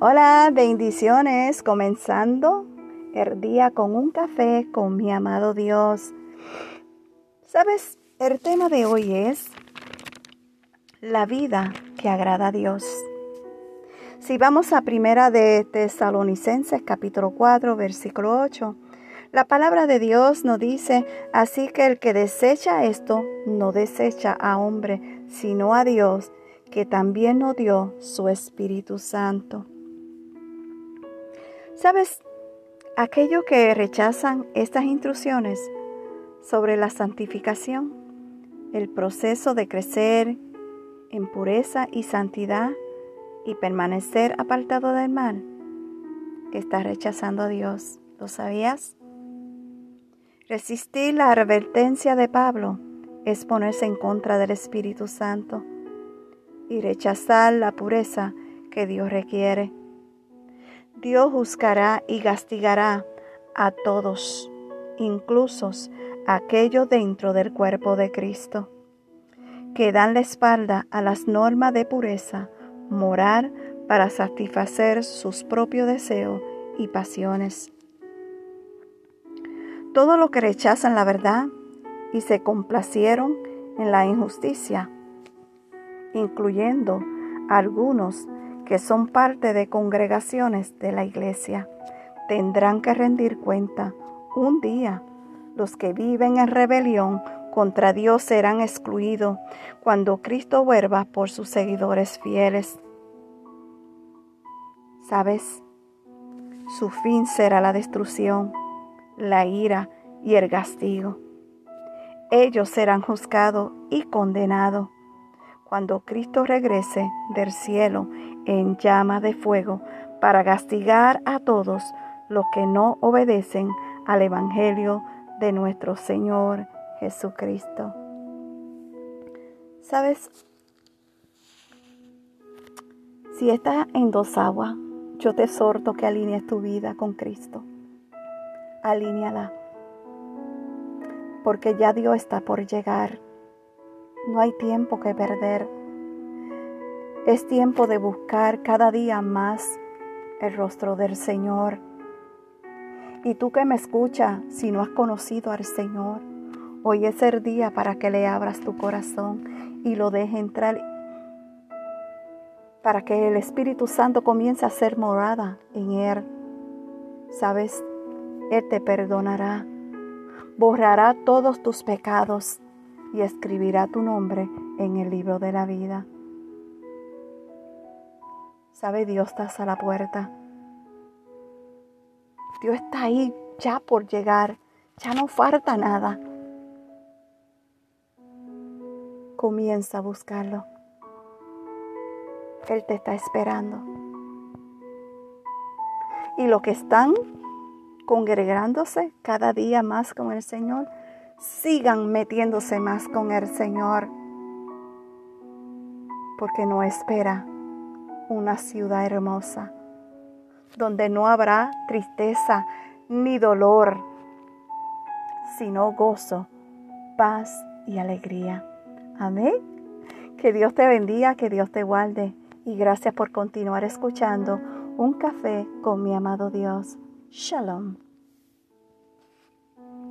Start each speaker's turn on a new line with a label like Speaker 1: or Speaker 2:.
Speaker 1: Hola, bendiciones, comenzando el día con un café con mi amado Dios. Sabes, el tema de hoy es la vida que agrada a Dios. Si vamos a primera de Tesalonicenses capítulo 4 versículo 8, la palabra de Dios nos dice, así que el que desecha esto no desecha a hombre, sino a Dios, que también nos dio su Espíritu Santo. ¿Sabes? Aquellos que rechazan estas instrucciones sobre la santificación, el proceso de crecer en pureza y santidad y permanecer apartado del mal, está rechazando a Dios. ¿Lo sabías? Resistir la advertencia de Pablo es ponerse en contra del Espíritu Santo y rechazar la pureza que Dios requiere. Dios juzgará y castigará a todos, incluso aquellos dentro del cuerpo de Cristo, que dan la espalda a las normas de pureza moral para satisfacer sus propios deseos y pasiones. Todos los que rechazan la verdad y se complacieron en la injusticia, incluyendo algunos que son parte de congregaciones de la iglesia, tendrán que rendir cuenta un día. Los que viven en rebelión contra Dios serán excluidos cuando Cristo vuelva por sus seguidores fieles. ¿Sabes? Su fin será la destrucción, la ira y el castigo. Ellos serán juzgados y condenados cuando Cristo regrese del cielo en llama de fuego para castigar a todos los que no obedecen al Evangelio de nuestro Señor Jesucristo. ¿Sabes? Si estás en dos aguas, yo te exhorto que alinees tu vida con Cristo. Alíneala. Porque ya Dios está por llegar. No hay tiempo que perder. Es tiempo de buscar cada día más el rostro del Señor. Y tú que me escuchas, si no has conocido al Señor, hoy es el día para que le abras tu corazón y lo dejes entrar para que el Espíritu Santo comience a ser morada en él. Sabes, Él te perdonará, borrará todos tus pecados y escribirá tu nombre en el libro de la vida. Sabe, Dios está a la puerta. Dios está ahí ya por llegar. Ya no falta nada. Comienza a buscarlo. Él te está esperando. Y los que están congregándose cada día más con el Señor, sigan metiéndose más con el Señor. Porque no espera una ciudad hermosa, donde no habrá tristeza ni dolor, sino gozo, paz y alegría. Amén. Que Dios te bendiga, que Dios te guarde y gracias por continuar escuchando un café con mi amado Dios. Shalom.